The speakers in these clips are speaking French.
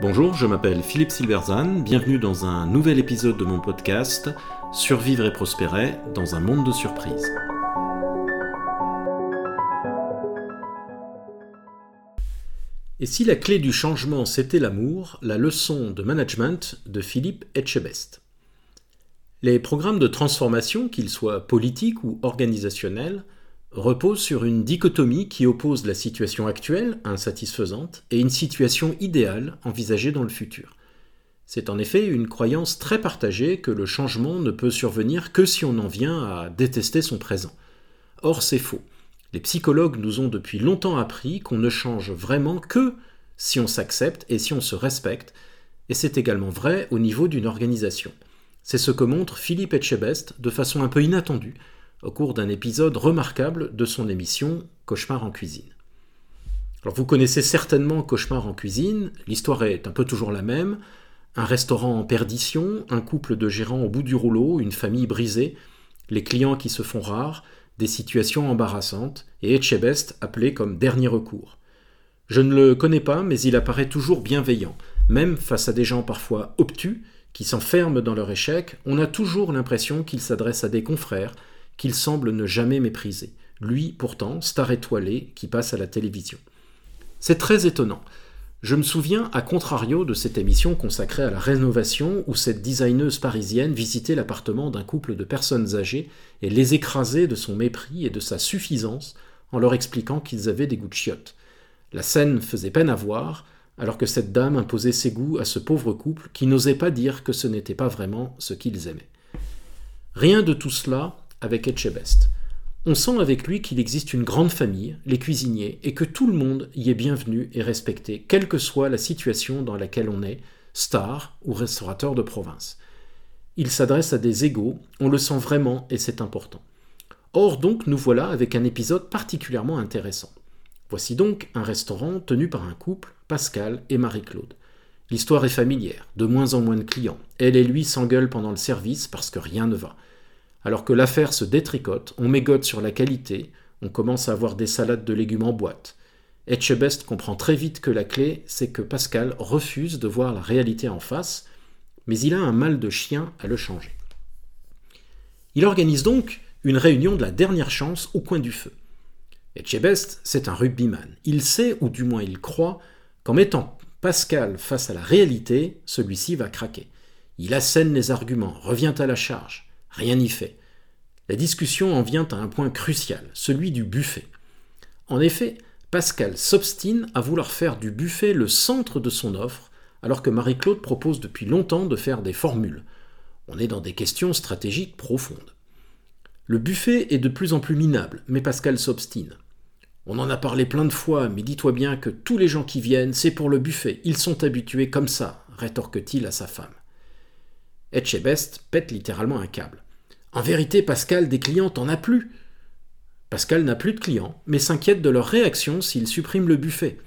Bonjour, je m'appelle Philippe Silverzan, bienvenue dans un nouvel épisode de mon podcast Survivre et prospérer dans un monde de surprises. Et si la clé du changement c'était l'amour, la leçon de management de Philippe Etchebest. Les programmes de transformation, qu'ils soient politiques ou organisationnels, reposent sur une dichotomie qui oppose la situation actuelle, insatisfaisante, et une situation idéale envisagée dans le futur. C'est en effet une croyance très partagée que le changement ne peut survenir que si on en vient à détester son présent. Or c'est faux. Les psychologues nous ont depuis longtemps appris qu'on ne change vraiment que si on s'accepte et si on se respecte, et c'est également vrai au niveau d'une organisation. C'est ce que montre Philippe Etchebest de façon un peu inattendue au cours d'un épisode remarquable de son émission Cauchemar en cuisine. Alors vous connaissez certainement Cauchemar en cuisine, l'histoire est un peu toujours la même, un restaurant en perdition, un couple de gérants au bout du rouleau, une famille brisée, les clients qui se font rares, des situations embarrassantes, et Etchebest appelé comme dernier recours. Je ne le connais pas, mais il apparaît toujours bienveillant, même face à des gens parfois obtus, qui s'enferment dans leur échec, on a toujours l'impression qu'il s'adresse à des confrères, qu'il semble ne jamais mépriser. Lui, pourtant, star étoilé qui passe à la télévision. C'est très étonnant. Je me souviens, à contrario, de cette émission consacrée à la rénovation où cette designeuse parisienne visitait l'appartement d'un couple de personnes âgées et les écrasait de son mépris et de sa suffisance en leur expliquant qu'ils avaient des goûts de chiottes. La scène faisait peine à voir, alors que cette dame imposait ses goûts à ce pauvre couple qui n'osait pas dire que ce n'était pas vraiment ce qu'ils aimaient. Rien de tout cela avec Etchebest. On sent avec lui qu'il existe une grande famille, les cuisiniers, et que tout le monde y est bienvenu et respecté, quelle que soit la situation dans laquelle on est, star ou restaurateur de province. Il s'adresse à des égaux, on le sent vraiment et c'est important. Or donc nous voilà avec un épisode particulièrement intéressant. Voici donc un restaurant tenu par un couple, Pascal et Marie-Claude. L'histoire est familière, de moins en moins de clients. Elle et lui s'engueulent pendant le service parce que rien ne va. Alors que l'affaire se détricote, on mégote sur la qualité, on commence à avoir des salades de légumes en boîte. Etchebest comprend très vite que la clé, c'est que Pascal refuse de voir la réalité en face, mais il a un mal de chien à le changer. Il organise donc une réunion de la dernière chance au coin du feu. Etchebest, c'est un rugbyman. Il sait, ou du moins il croit, qu'en mettant Pascal face à la réalité, celui-ci va craquer. Il assène les arguments, revient à la charge. Rien n'y fait. La discussion en vient à un point crucial, celui du buffet. En effet, Pascal s'obstine à vouloir faire du buffet le centre de son offre, alors que Marie-Claude propose depuis longtemps de faire des formules. On est dans des questions stratégiques profondes. Le buffet est de plus en plus minable, mais Pascal s'obstine. On en a parlé plein de fois, mais dis-toi bien que tous les gens qui viennent, c'est pour le buffet. Ils sont habitués comme ça, rétorque-t-il à sa femme. Etchebest pète littéralement un câble. En vérité, Pascal, des clients, t'en as plus. Pascal n'a plus de clients, mais s'inquiète de leur réaction s'il supprime le buffet.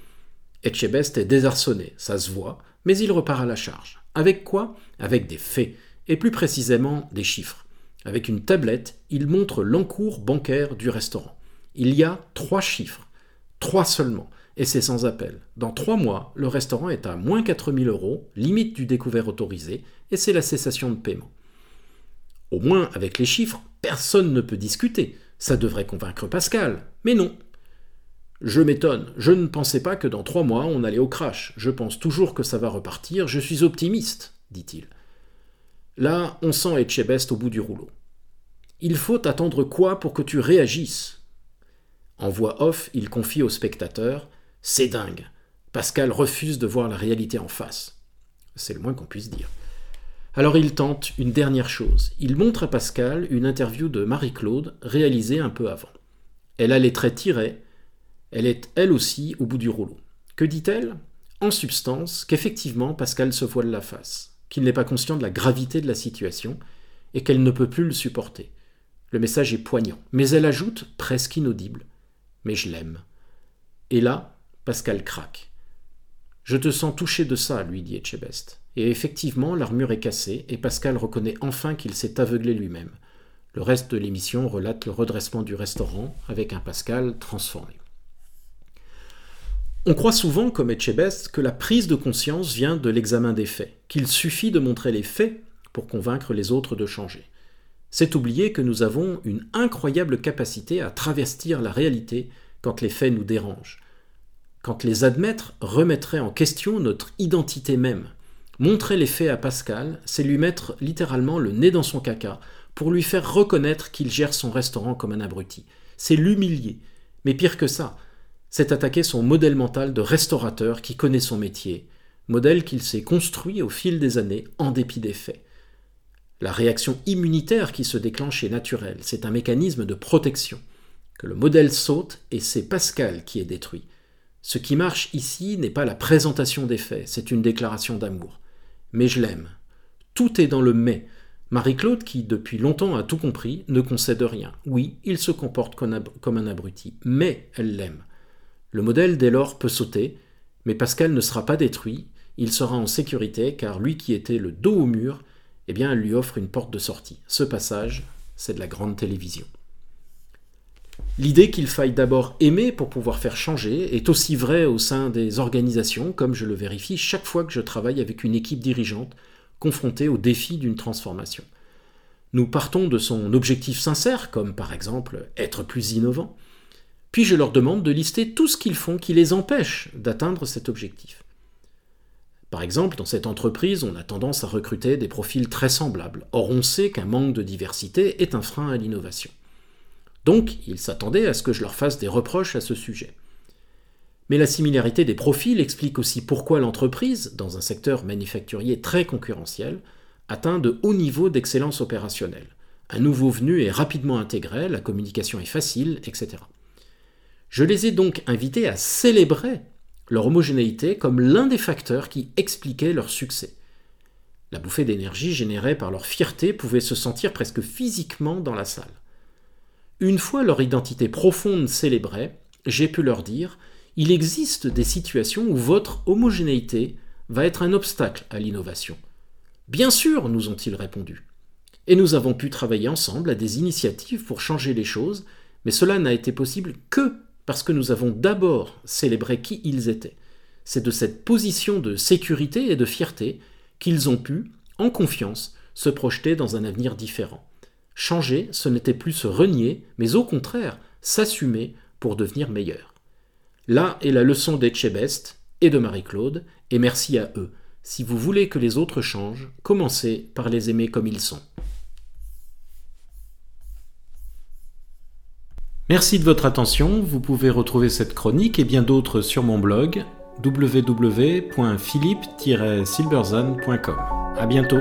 Etchebest est désarçonné, ça se voit, mais il repart à la charge. Avec quoi? Avec des faits, et plus précisément des chiffres. Avec une tablette, il montre l'encours bancaire du restaurant. Il y a trois chiffres, trois seulement, et c'est sans appel. Dans trois mois, le restaurant est à moins 4000 euros, limite du découvert autorisé, et c'est la cessation de paiement. Au moins, avec les chiffres, personne ne peut discuter. Ça devrait convaincre Pascal. Mais non. Je m'étonne. Je ne pensais pas que dans trois mois on allait au crash. Je pense toujours que ça va repartir. Je suis optimiste, dit-il. Là, on sent Etchebest au bout du rouleau. Il faut attendre quoi pour que tu réagisses? En voix off, il confie au spectateur C'est dingue. Pascal refuse de voir la réalité en face. C'est le moins qu'on puisse dire. Alors il tente une dernière chose. Il montre à Pascal une interview de Marie-Claude réalisée un peu avant. Elle a les traits tirés, elle est elle aussi au bout du rouleau. Que dit-elle? En substance, qu'effectivement Pascal se voile la face, qu'il n'est pas conscient de la gravité de la situation et qu'elle ne peut plus le supporter. Le message est poignant, mais elle ajoute, presque inaudible, Mais je l'aime. Et là, Pascal craque. Je te sens touché de ça, lui dit Etchebest. Et effectivement, l'armure est cassée, et Pascal reconnaît enfin qu'il s'est aveuglé lui-même. Le reste de l'émission relate le redressement du restaurant, avec un Pascal transformé. On croit souvent, comme Etchebest, que la prise de conscience vient de l'examen des faits, qu'il suffit de montrer les faits pour convaincre les autres de changer. C'est oublier que nous avons une incroyable capacité à travestir la réalité quand les faits nous dérangent. Quand les admettre remettrait en question notre identité même. Montrer les faits à Pascal, c'est lui mettre littéralement le nez dans son caca pour lui faire reconnaître qu'il gère son restaurant comme un abruti. C'est l'humilier. Mais pire que ça, c'est attaquer son modèle mental de restaurateur qui connaît son métier, modèle qu'il s'est construit au fil des années en dépit des faits. La réaction immunitaire qui se déclenche est naturelle, c'est un mécanisme de protection. Que le modèle saute et c'est Pascal qui est détruit. Ce qui marche ici n'est pas la présentation des faits, c'est une déclaration d'amour. Mais je l'aime. Tout est dans le mais. Marie-Claude, qui depuis longtemps a tout compris, ne concède rien. Oui, il se comporte comme un abruti, mais elle l'aime. Le modèle dès lors peut sauter, mais Pascal ne sera pas détruit, il sera en sécurité car lui qui était le dos au mur, eh bien elle lui offre une porte de sortie. Ce passage, c'est de la grande télévision. L'idée qu'il faille d'abord aimer pour pouvoir faire changer est aussi vraie au sein des organisations, comme je le vérifie chaque fois que je travaille avec une équipe dirigeante confrontée au défi d'une transformation. Nous partons de son objectif sincère, comme par exemple être plus innovant, puis je leur demande de lister tout ce qu'ils font qui les empêche d'atteindre cet objectif. Par exemple, dans cette entreprise, on a tendance à recruter des profils très semblables. Or, on sait qu'un manque de diversité est un frein à l'innovation. Donc, ils s'attendaient à ce que je leur fasse des reproches à ce sujet. Mais la similarité des profils explique aussi pourquoi l'entreprise, dans un secteur manufacturier très concurrentiel, atteint de hauts niveaux d'excellence opérationnelle. Un nouveau venu est rapidement intégré, la communication est facile, etc. Je les ai donc invités à célébrer leur homogénéité comme l'un des facteurs qui expliquait leur succès. La bouffée d'énergie générée par leur fierté pouvait se sentir presque physiquement dans la salle. Une fois leur identité profonde célébrée, j'ai pu leur dire il existe des situations où votre homogénéité va être un obstacle à l'innovation. Bien sûr, nous ont-ils répondu. Et nous avons pu travailler ensemble à des initiatives pour changer les choses, mais cela n'a été possible que parce que nous avons d'abord célébré qui ils étaient. C'est de cette position de sécurité et de fierté qu'ils ont pu, en confiance, se projeter dans un avenir différent. Changer, ce n'était plus se renier, mais au contraire, s'assumer pour devenir meilleur. Là est la leçon d'Etchebest et de Marie-Claude, et merci à eux. Si vous voulez que les autres changent, commencez par les aimer comme ils sont. Merci de votre attention. Vous pouvez retrouver cette chronique et bien d'autres sur mon blog www.philippe-silberzan.com. À bientôt.